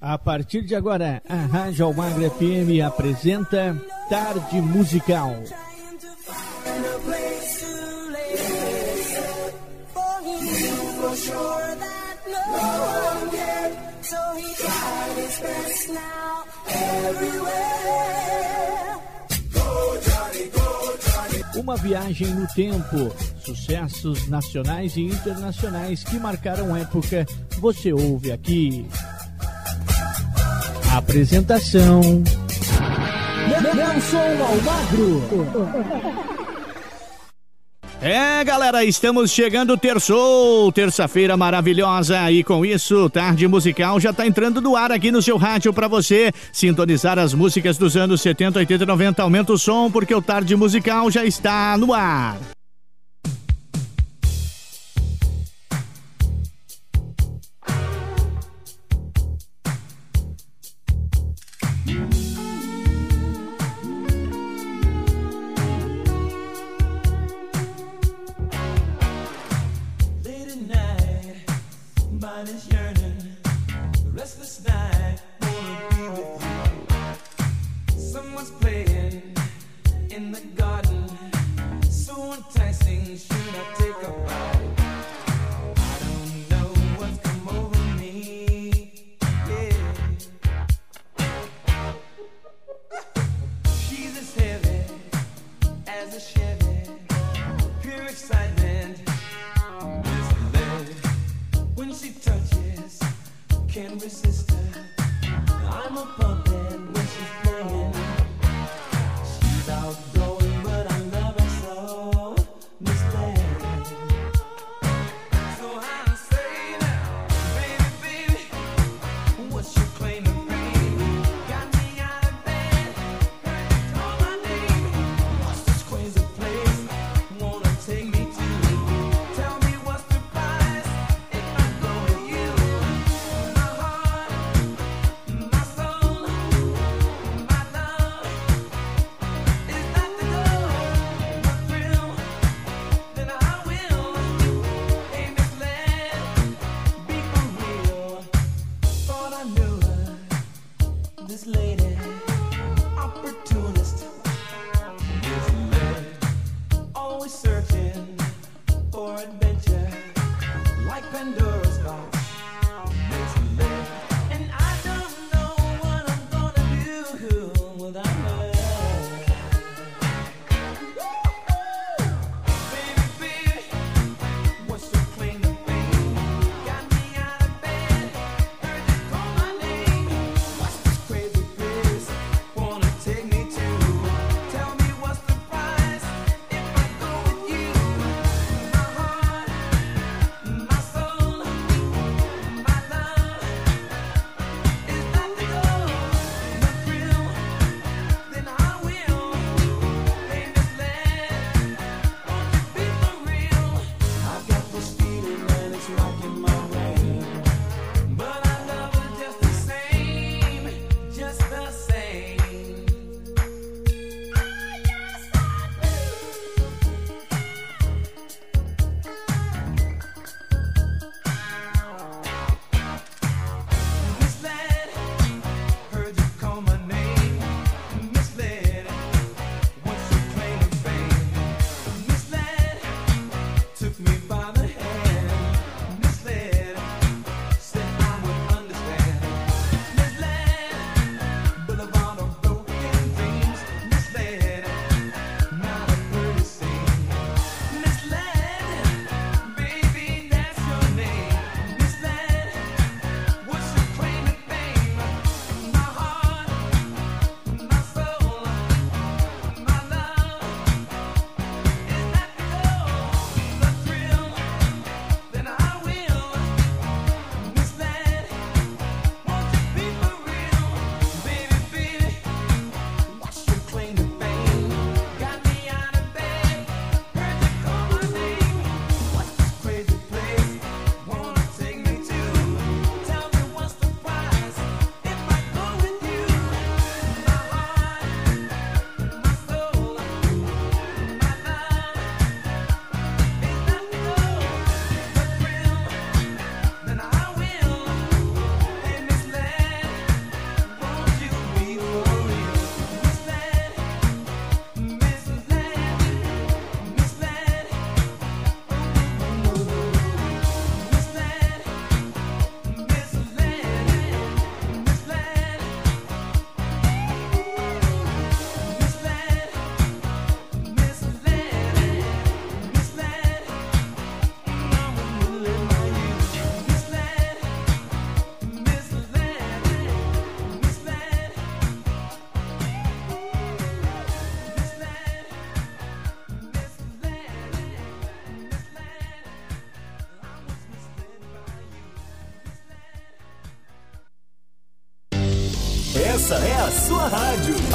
A partir de agora, a Rádio Almagra FM apresenta Tarde Musical. Uma viagem no tempo, sucessos nacionais e internacionais que marcaram época, você ouve aqui. Apresentação: Nelson Almagro. É, galera, estamos chegando terçou, terça-feira maravilhosa e com isso, tarde musical já tá entrando no ar aqui no seu rádio para você sintonizar as músicas dos anos 70, 80 e 90. Aumenta o som porque o tarde musical já está no ar.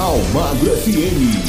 Almagro FM.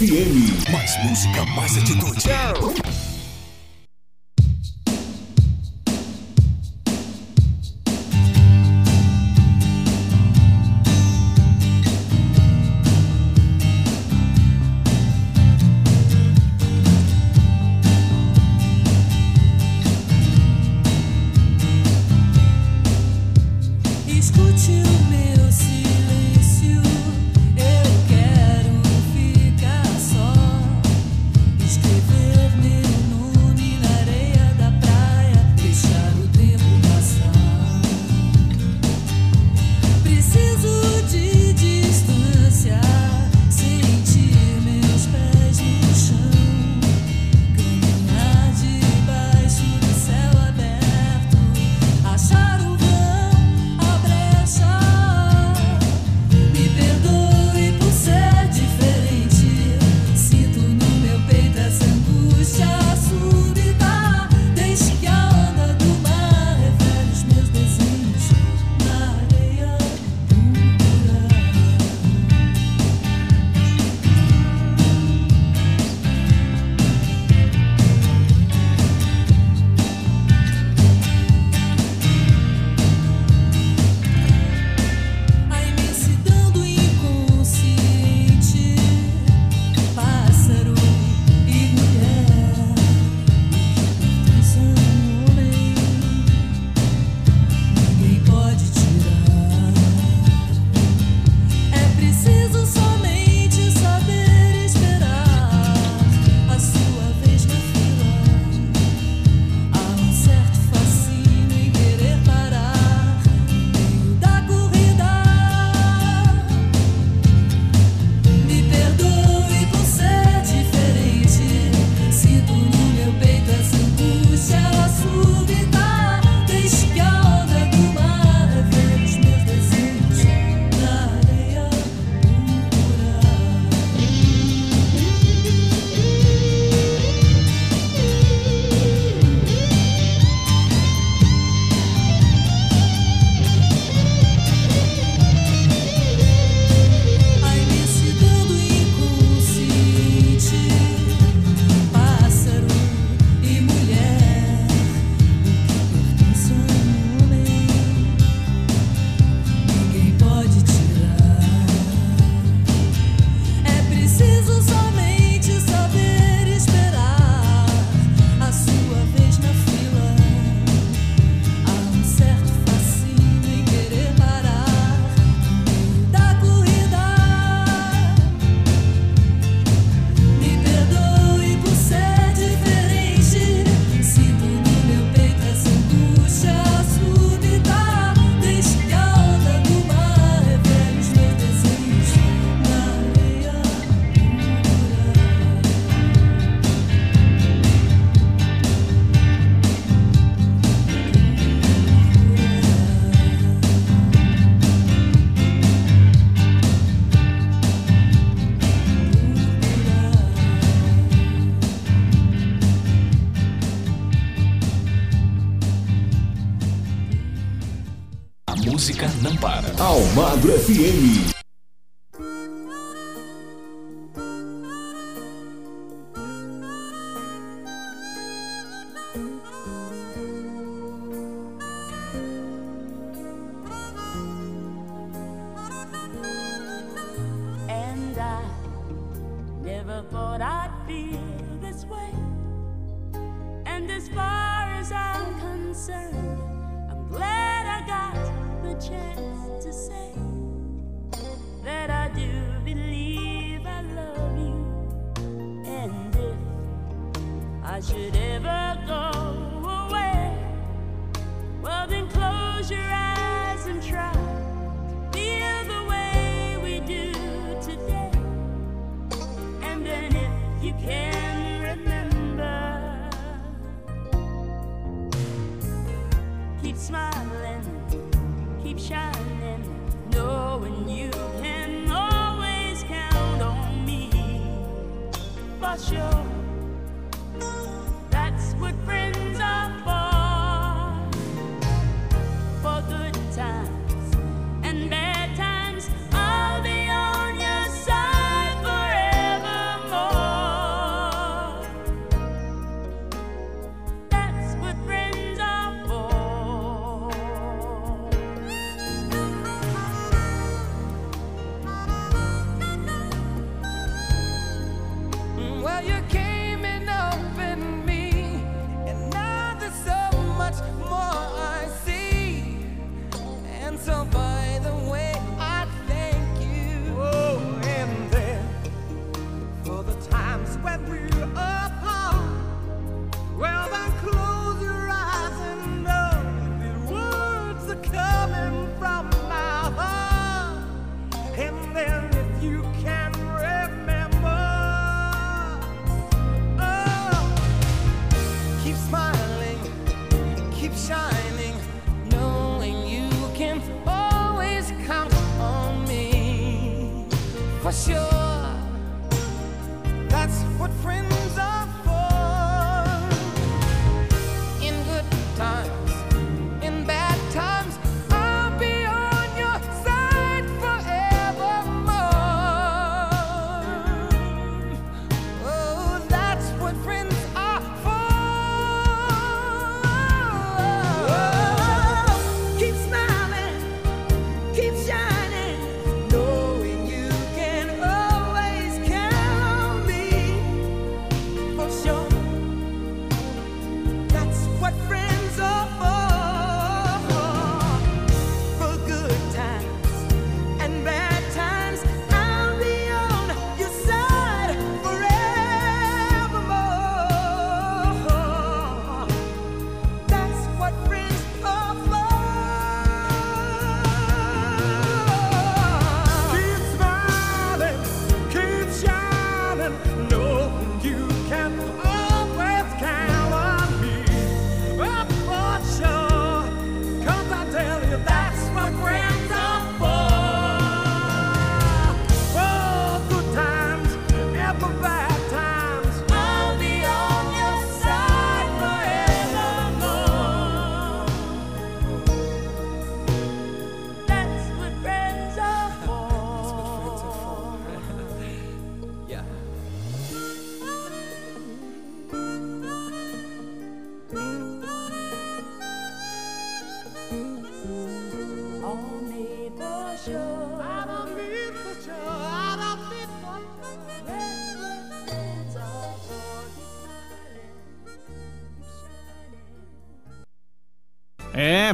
FM. Mais música, mais atitude.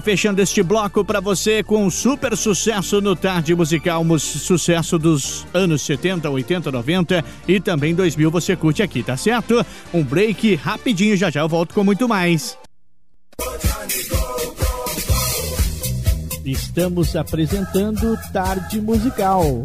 Fechando este bloco para você com um super sucesso no Tarde Musical, um sucesso dos anos 70, 80, 90 e também 2000 você curte aqui, tá certo? Um break rapidinho, já já eu volto com muito mais. Estamos apresentando Tarde Musical.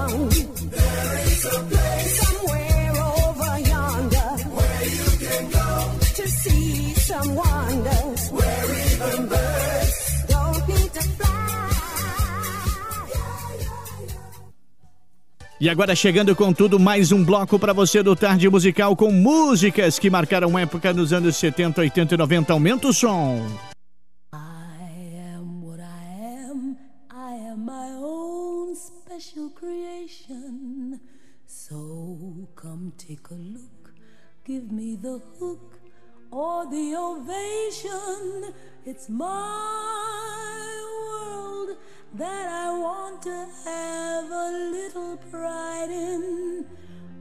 E agora chegando com tudo, mais um bloco para você do Tarde Musical com músicas que marcaram época nos anos 70, 80 e 90. Aumenta o som. I am what I am. I am my own special creation. So come take a look. Give me the hook or the ovation. It's my world that I want to have a little pride in.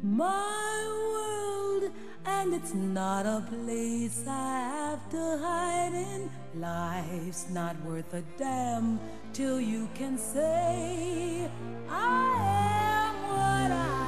My world, and it's not a place I have to hide in. Life's not worth a damn till you can say, I am what I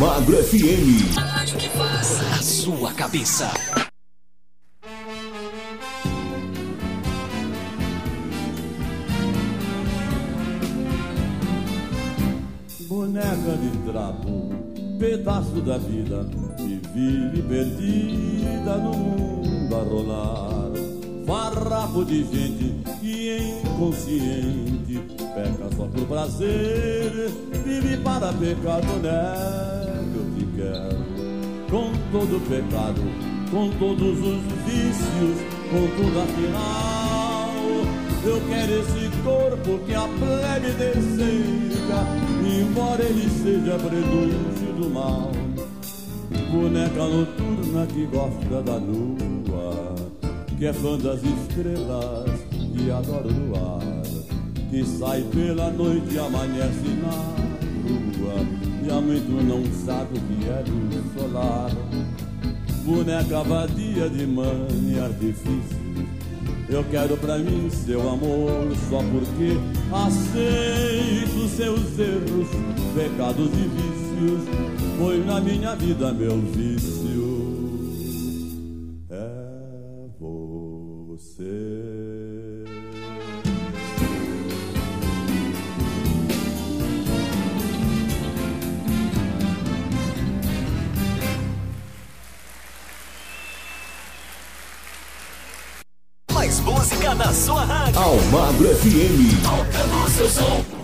Almagro FM. A sua cabeça. boneca de trapo, pedaço da vida que vive perdida no mundo a rolar. Farrapo de gente que é inconsciente prazer, vive para pecado, né? Eu te quero com todo pecado, com todos os vícios, com tudo afinal. Eu quero esse corpo que a plebe deseja, embora ele seja prenúncio do mal. Boneca noturna que gosta da lua, que é fã das estrelas, que adora o luar, que sai pela noite e amanhece na rua, e há muito não sabe o que é luz solar. Boneca vadia de mãe e artifício eu quero pra mim seu amor só porque aceito seus erros, pecados e vícios. Foi na minha vida meu vício. Na sua rádio. Almagro FM. Tocando seu som.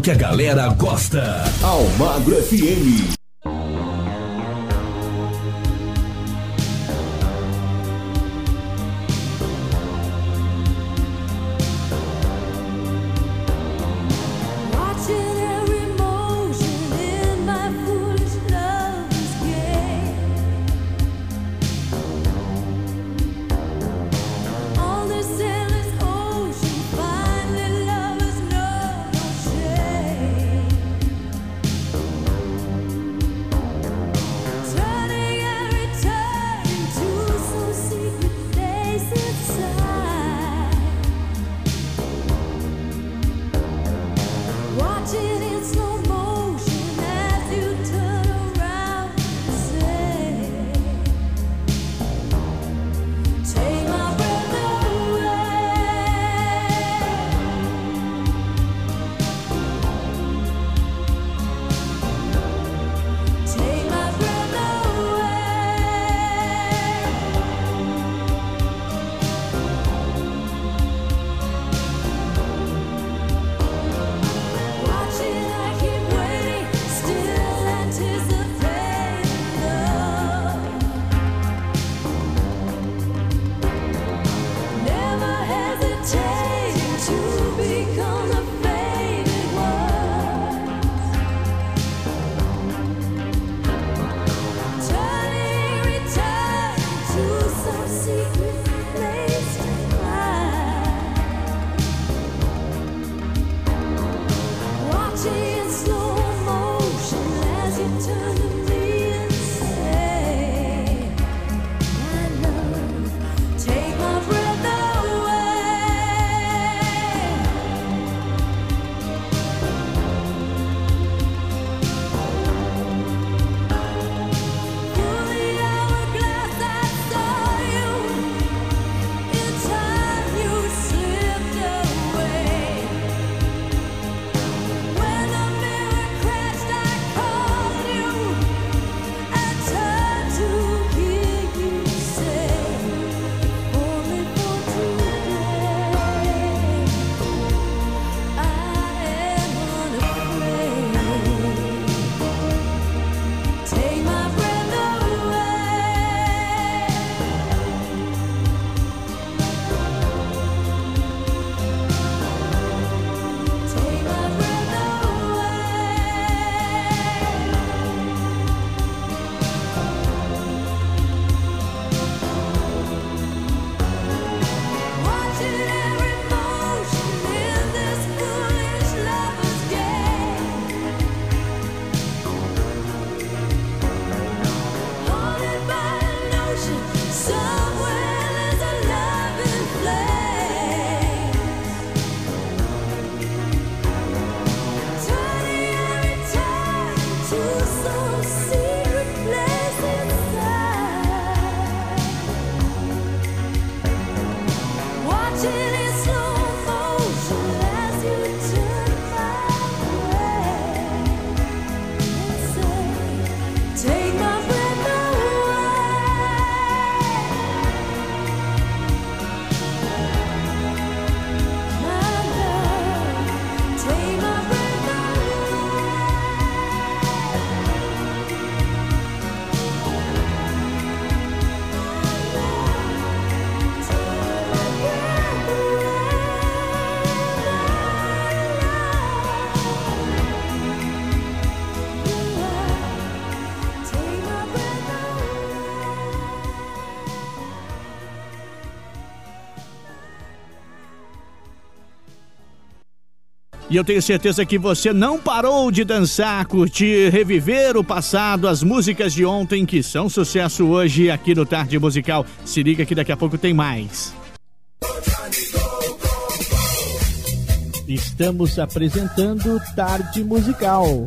Que a galera gosta. Almagro FM. E eu tenho certeza que você não parou de dançar, curtir, reviver o passado, as músicas de ontem que são sucesso hoje aqui no Tarde Musical. Se liga que daqui a pouco tem mais. Estamos apresentando Tarde Musical.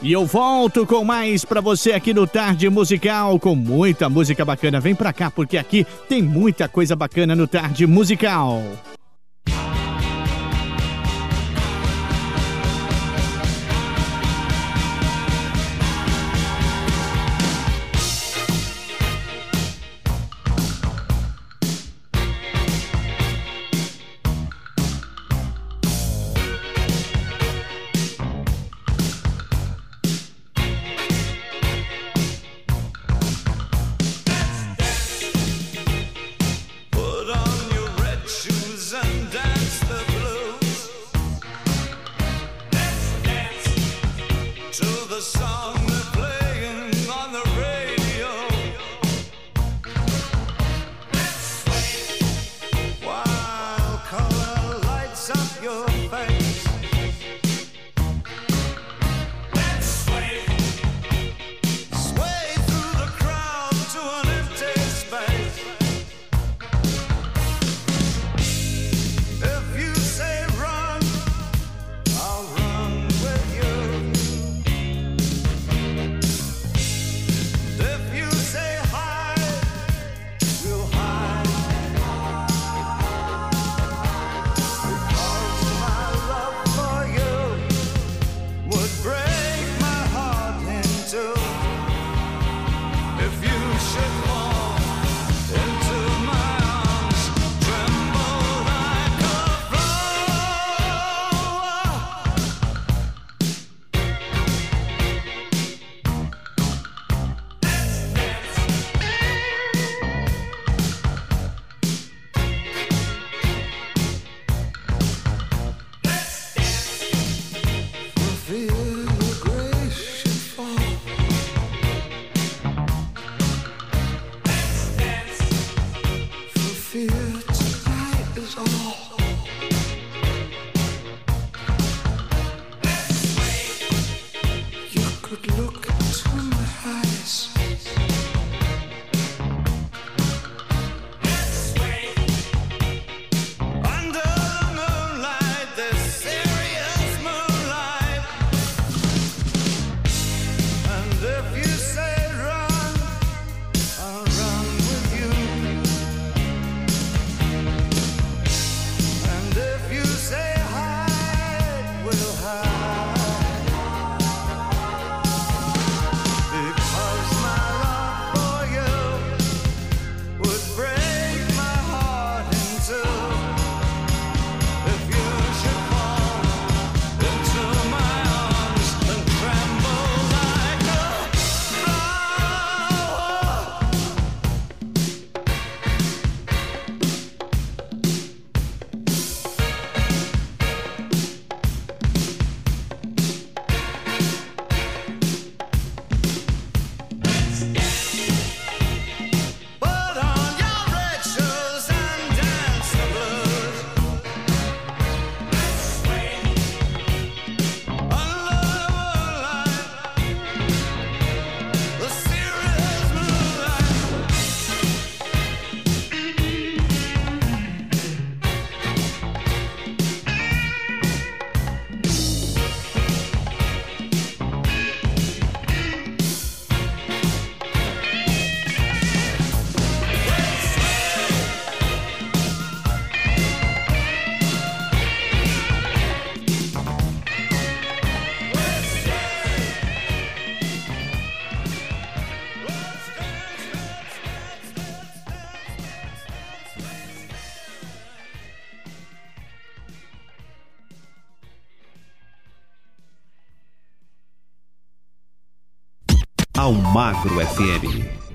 E eu volto com mais pra você aqui no Tarde Musical, com muita música bacana. Vem pra cá, porque aqui tem muita coisa bacana no Tarde Musical. Almagro FM.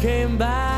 came back.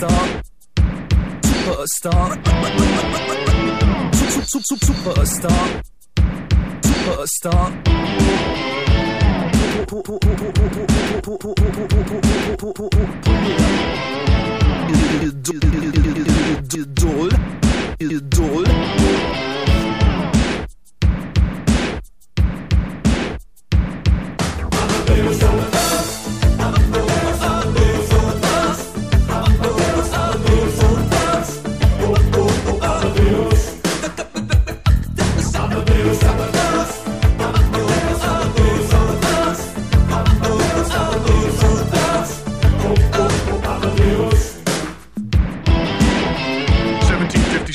superstar, superstar, superstar, superstar. Idol, idol. They were it.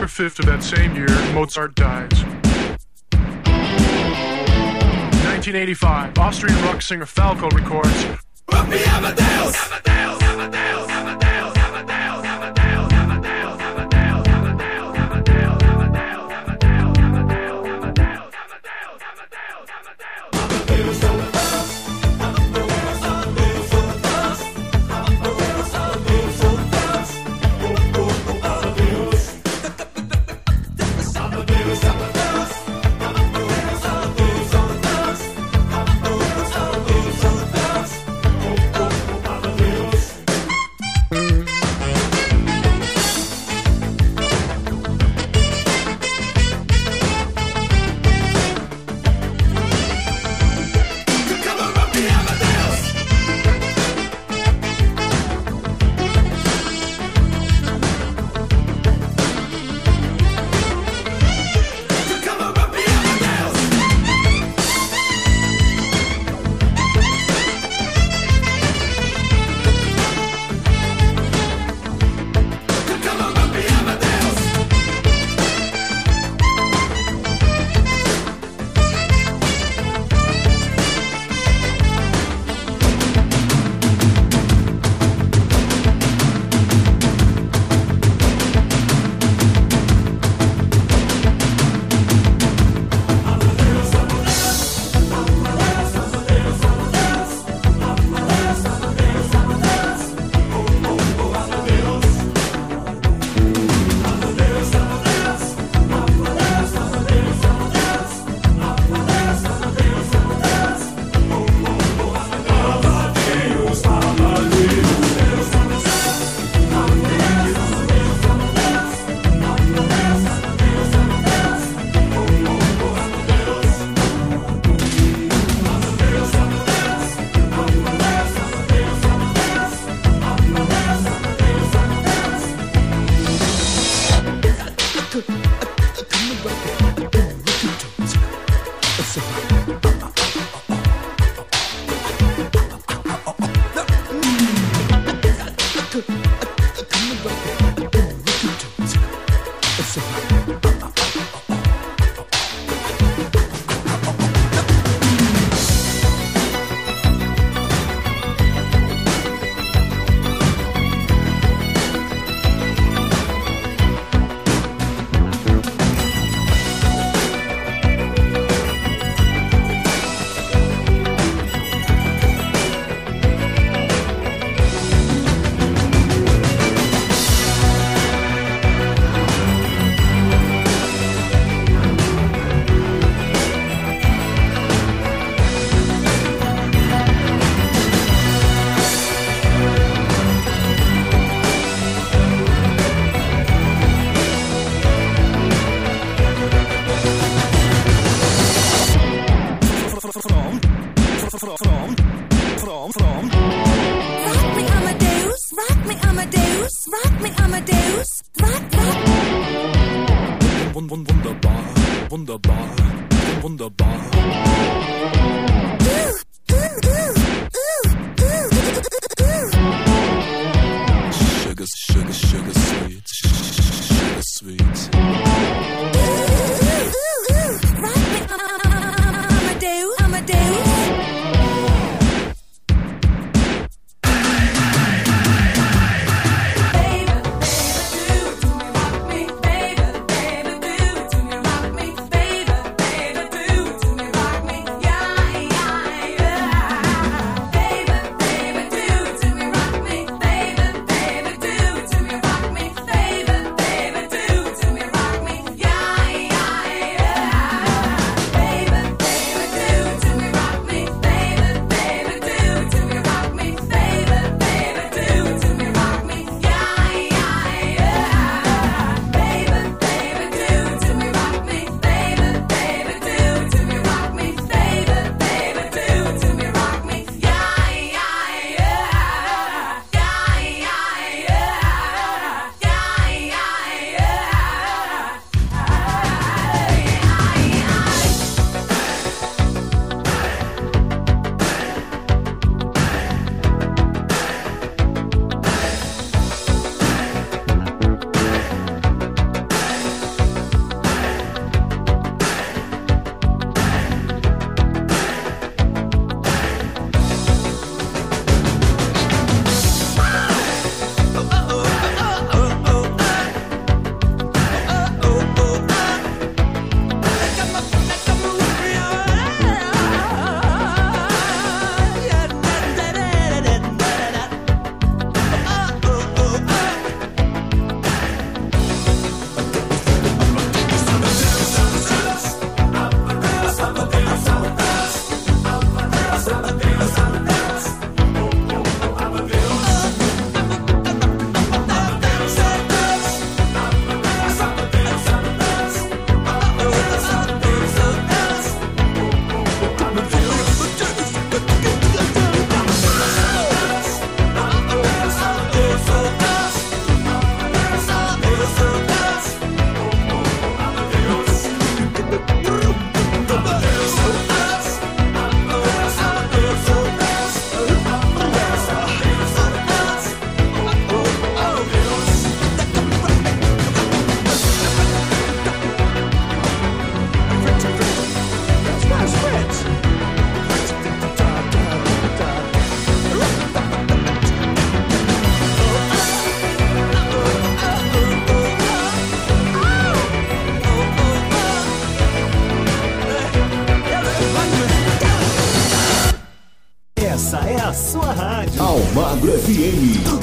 On December 5th of that same year, Mozart dies. 1985, Austrian rock singer Falco records Rock Wunderbar, wunderbar, FM.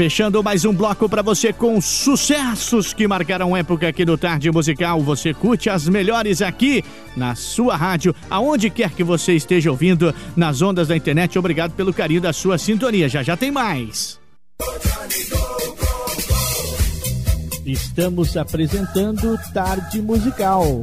Fechando mais um bloco para você com sucessos que marcaram época aqui do Tarde Musical. Você curte as melhores aqui na sua rádio, aonde quer que você esteja ouvindo, nas ondas da internet. Obrigado pelo carinho da sua sintonia. Já já tem mais. Estamos apresentando Tarde Musical.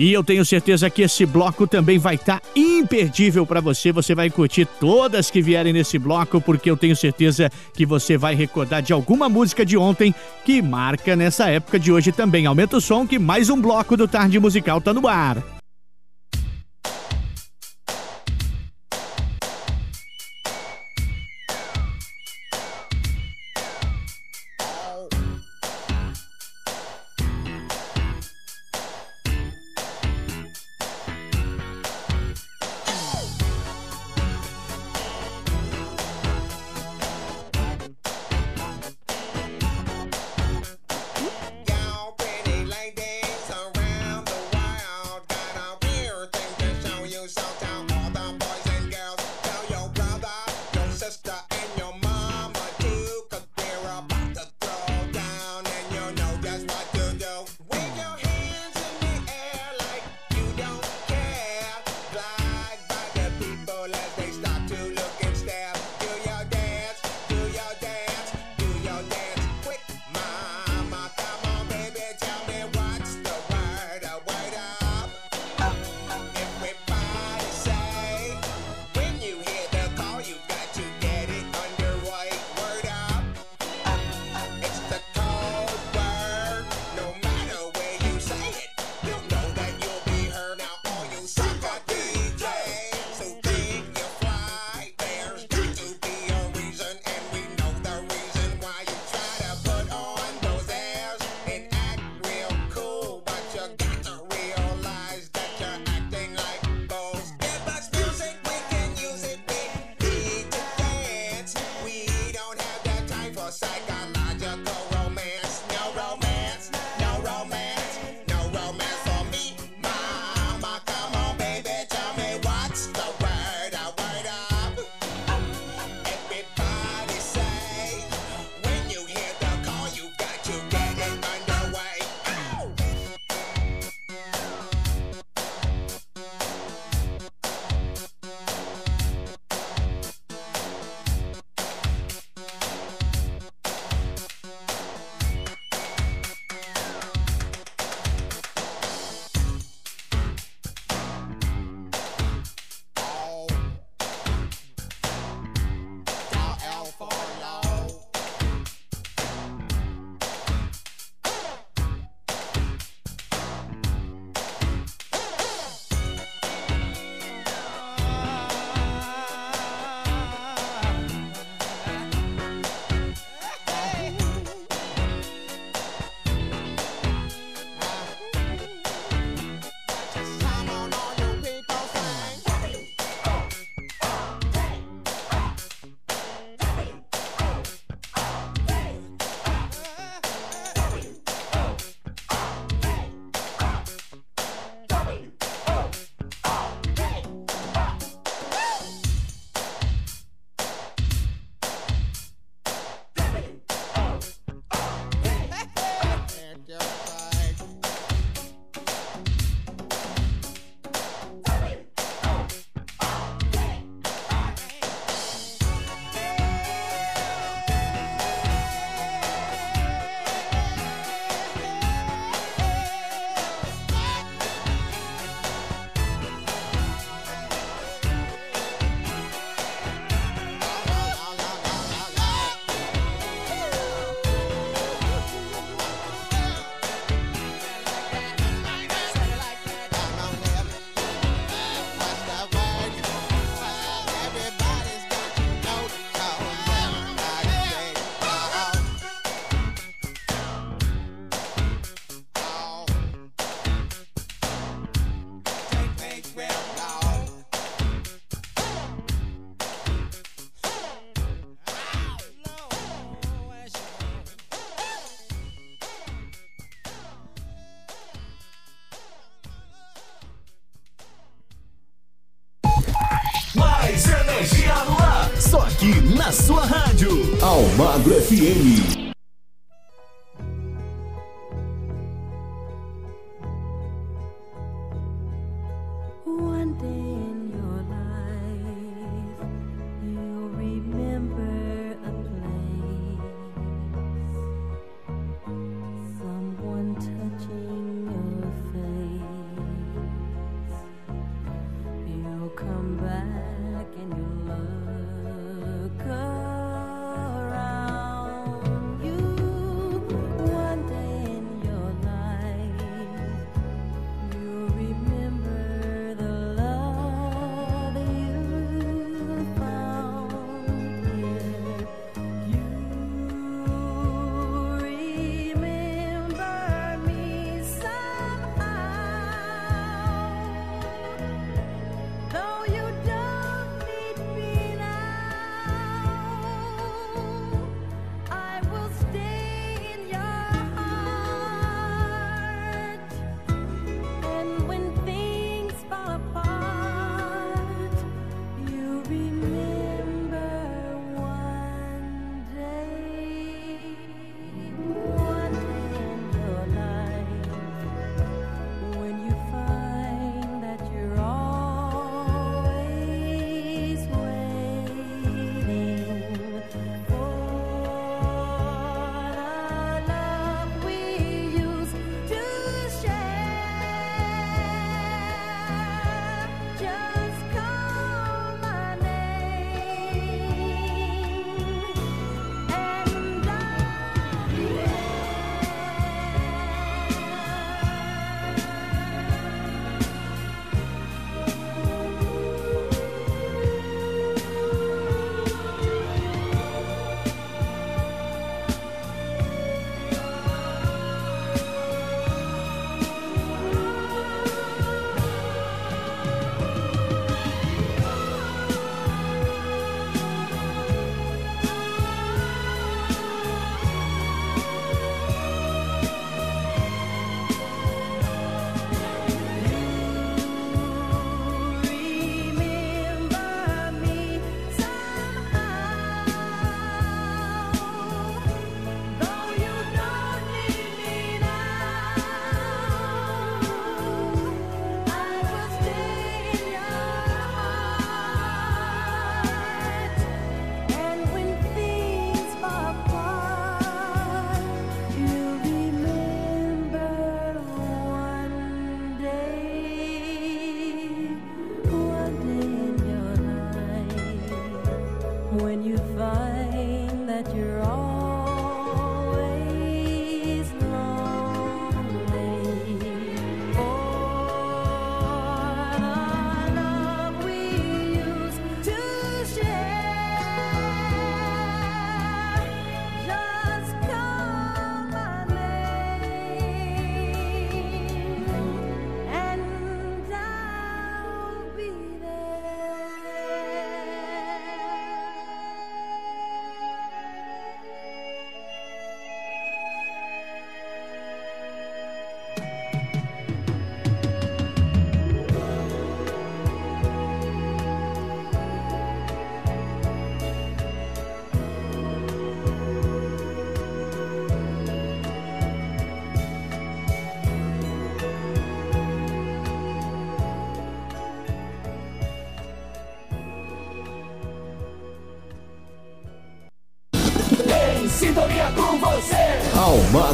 E eu tenho certeza que esse bloco também vai estar tá imperdível para você. Você vai curtir todas que vierem nesse bloco, porque eu tenho certeza que você vai recordar de alguma música de ontem que marca nessa época de hoje também. Aumenta o som que mais um bloco do Tarde Musical tá no ar.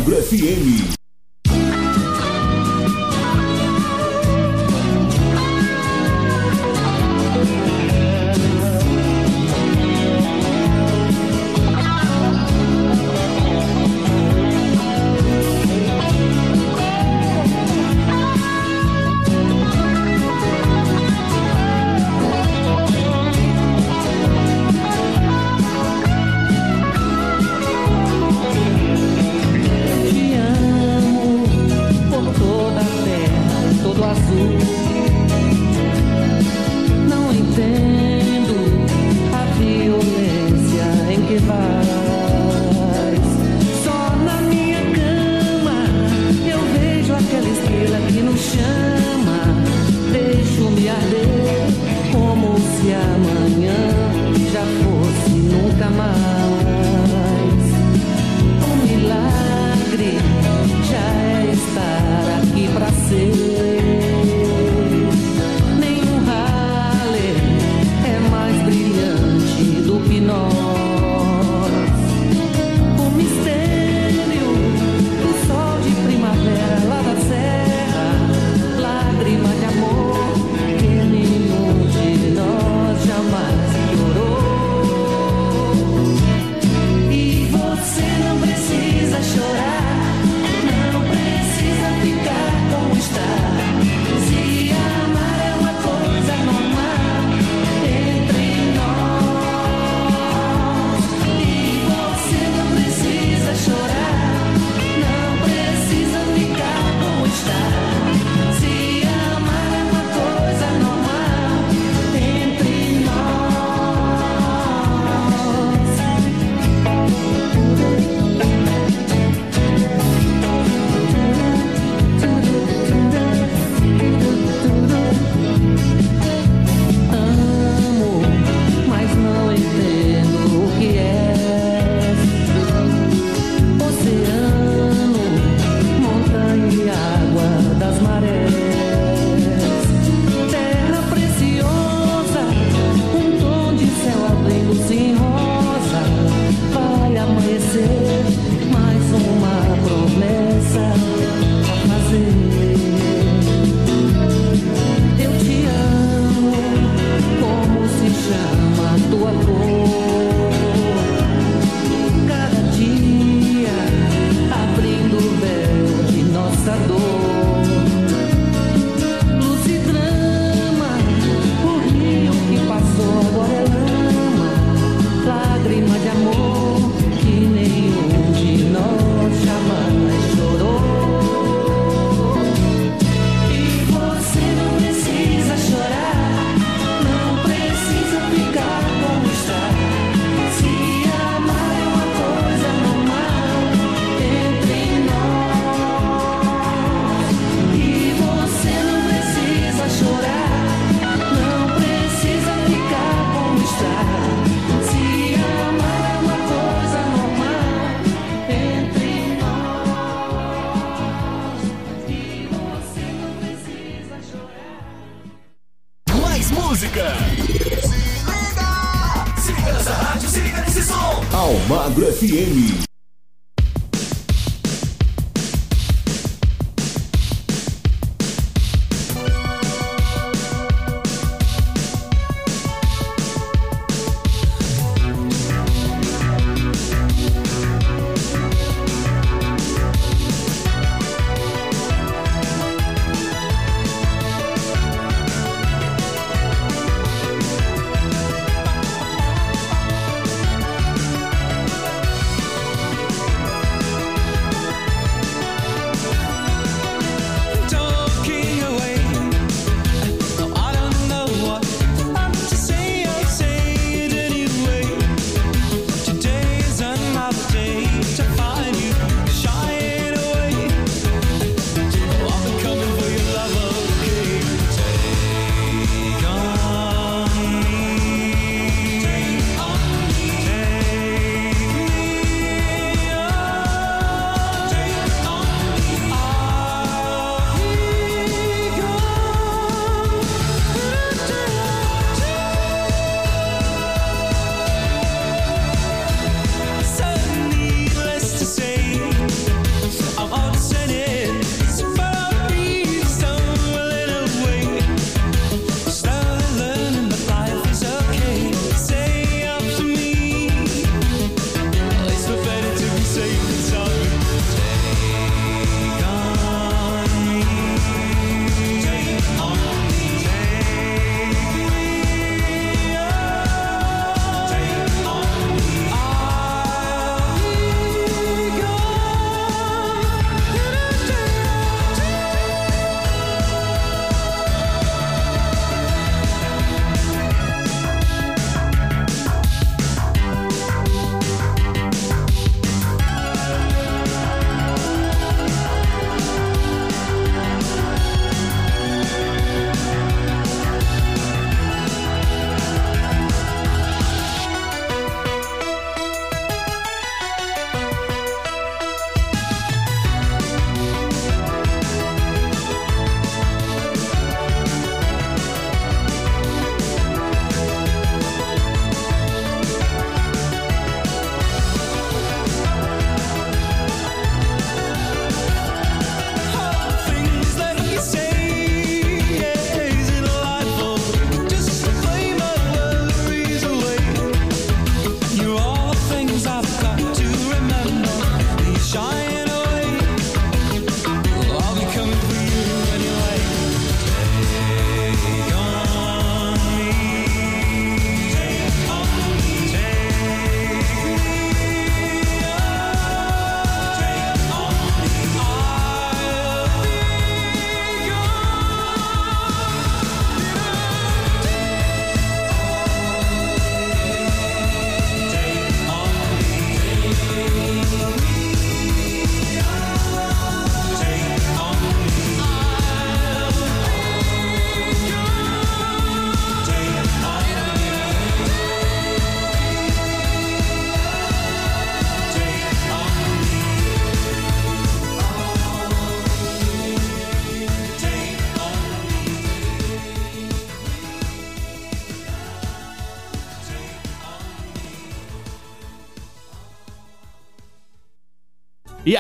Almagro FM.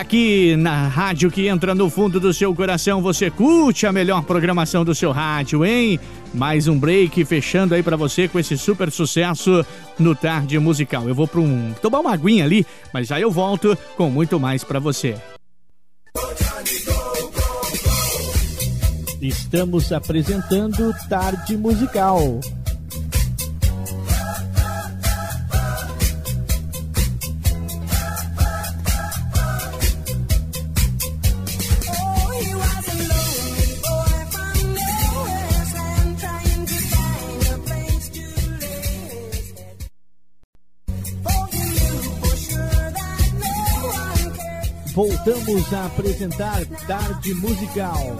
aqui na rádio que entra no fundo do seu coração, você curte a melhor programação do seu rádio, hein? Mais um break fechando aí para você com esse super sucesso no Tarde Musical. Eu vou para um tomar uma aguinha ali, mas já eu volto com muito mais para você. Estamos apresentando Tarde Musical. voltamos a apresentar Tarde Musical.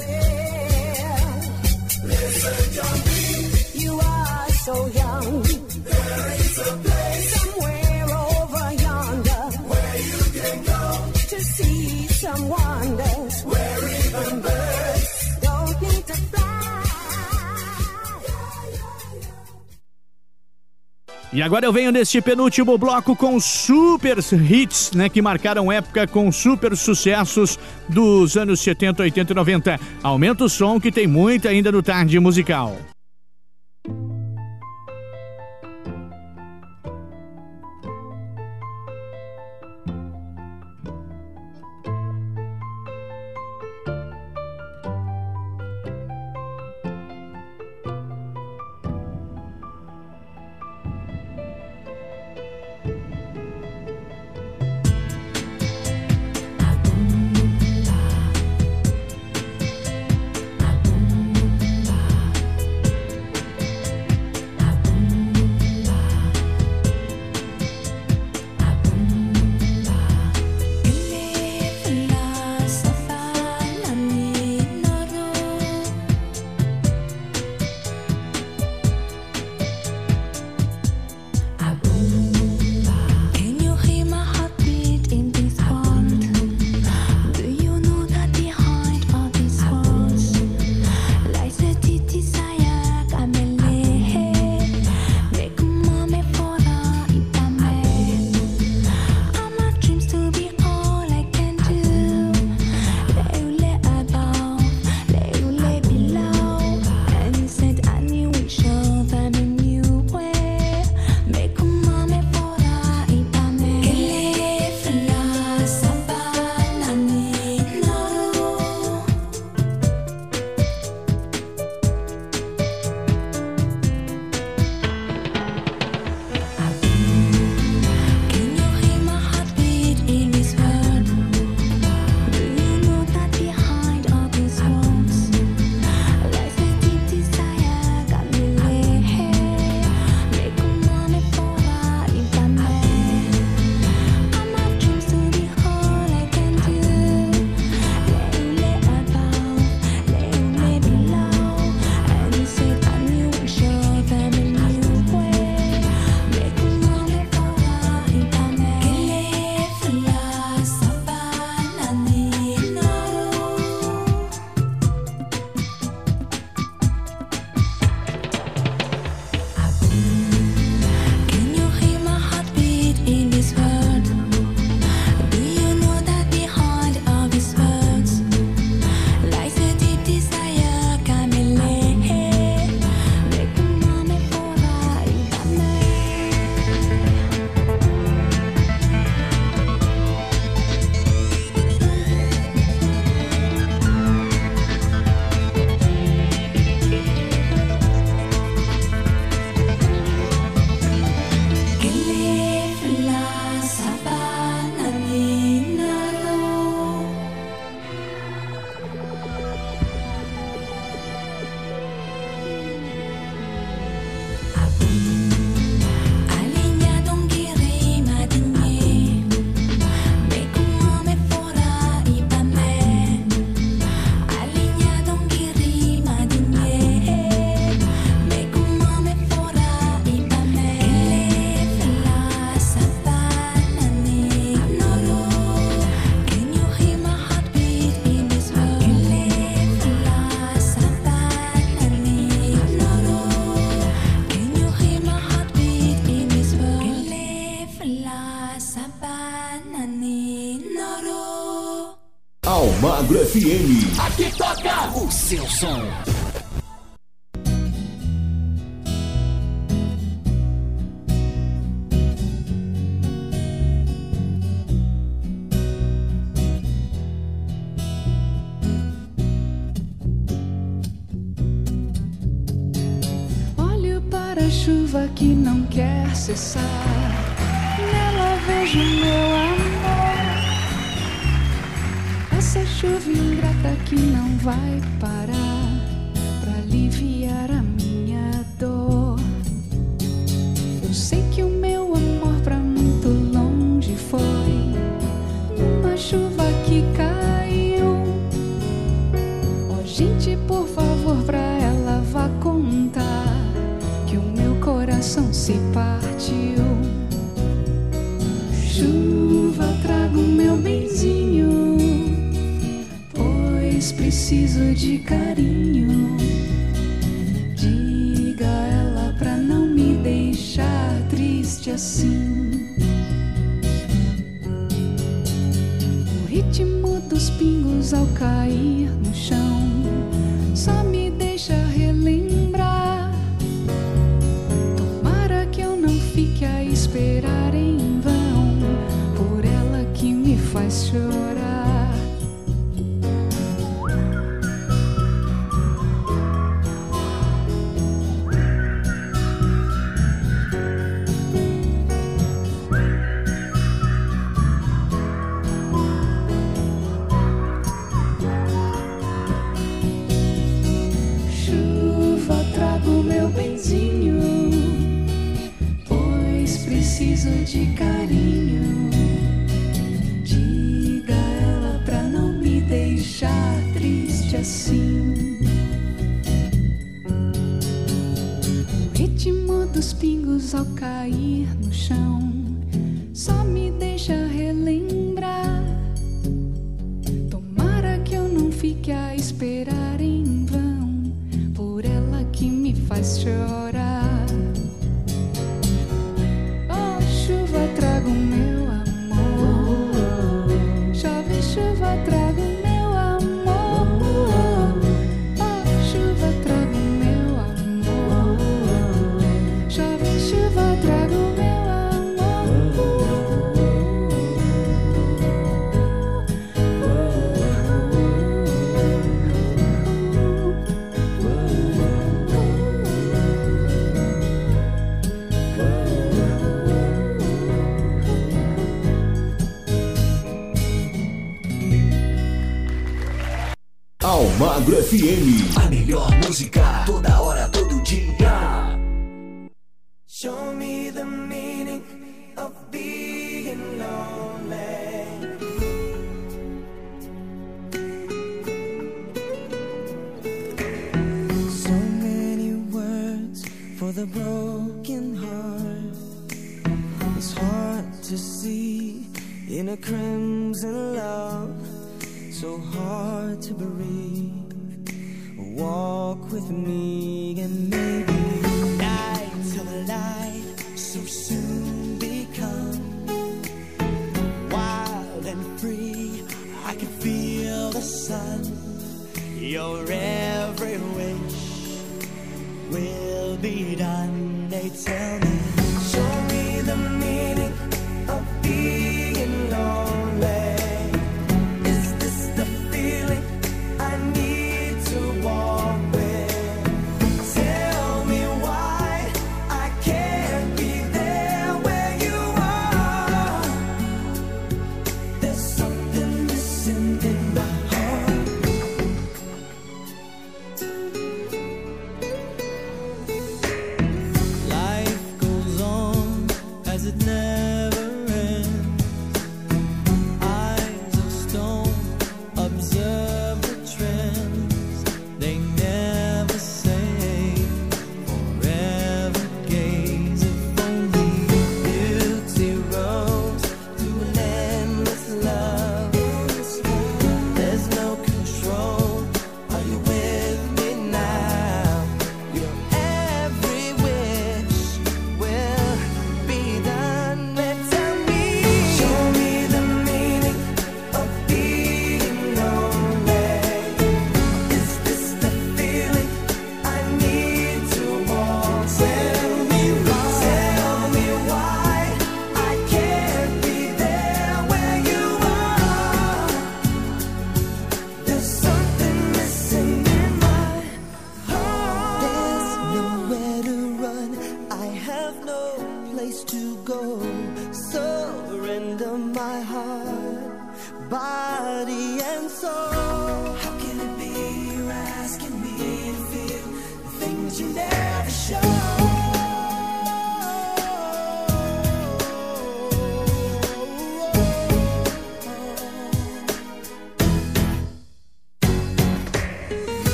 You are so young. E agora eu venho neste penúltimo bloco com super hits, né, que marcaram época com super sucessos dos anos 70, 80 e 90. Aumenta o som que tem muito ainda no tarde musical. FM. Aqui toca o seu som. Almagro FM. A melhor música toda hora, todo dia. Show me the meaning of being lonely. So many words for the broken heart. It's hard to see in a crimson love. so hard to breathe. Walk with me and maybe night of the light so soon become wild and free. I can feel the sun. Your every wish will be done. They tell me.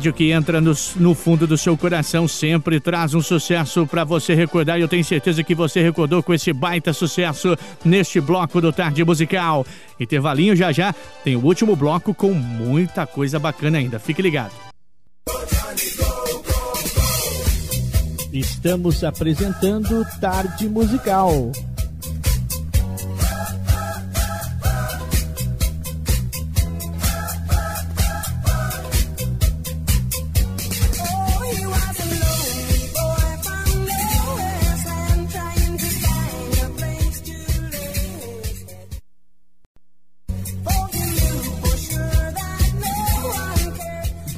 rádio que entra no, no fundo do seu coração sempre traz um sucesso para você recordar. E eu tenho certeza que você recordou com esse baita sucesso neste bloco do Tarde Musical. Intervalinho já já tem o último bloco com muita coisa bacana ainda. Fique ligado. Estamos apresentando Tarde Musical.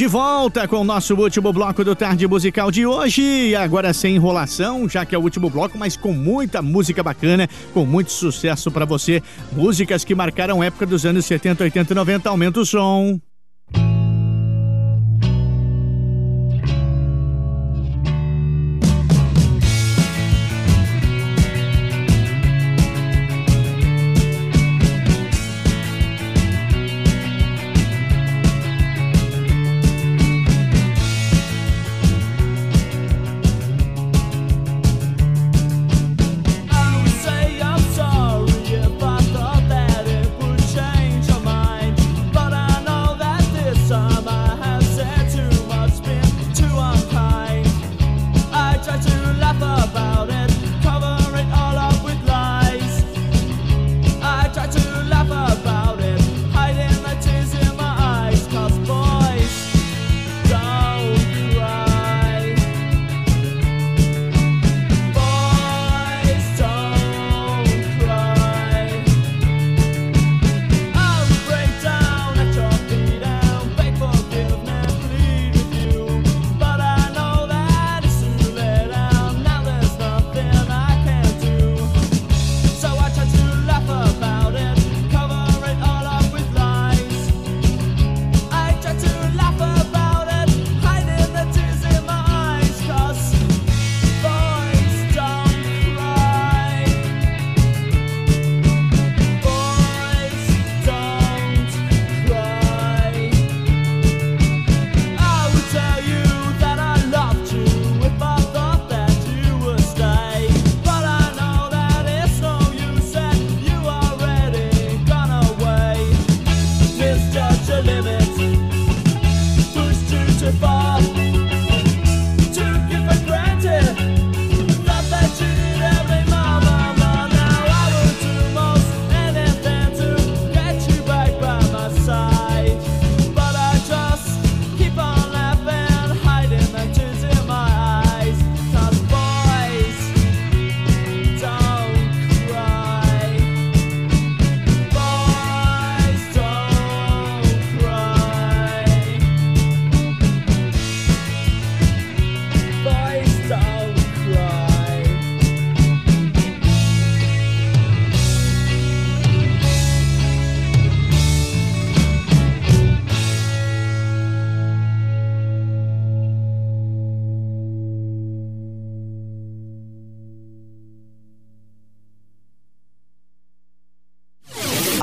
De volta com o nosso último bloco do Tarde Musical de hoje. Agora sem enrolação, já que é o último bloco, mas com muita música bacana, com muito sucesso para você. Músicas que marcaram época dos anos 70, 80 e 90. Aumenta o som.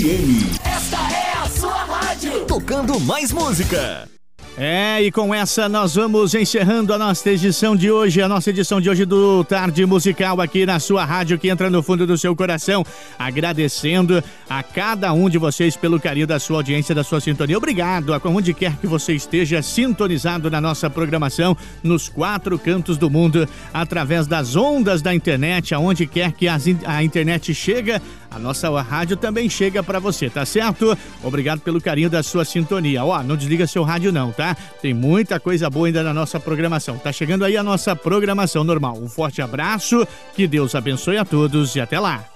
FM. Esta é a sua rádio. Tocando mais música. É, e com essa nós vamos encerrando a nossa edição de hoje, a nossa edição de hoje do Tarde Musical aqui na sua rádio que entra no fundo do seu coração. Agradecendo a cada um de vocês pelo carinho da sua audiência, da sua sintonia. Obrigado a onde quer que você esteja sintonizado na nossa programação nos quatro cantos do mundo, através das ondas da internet, aonde quer que in- a internet chega, a nossa rádio também chega para você, tá certo? Obrigado pelo carinho da sua sintonia. Ó, não desliga seu rádio não, tá? Tem muita coisa boa ainda na nossa programação. Tá chegando aí a nossa programação normal. Um forte abraço, que Deus abençoe a todos e até lá.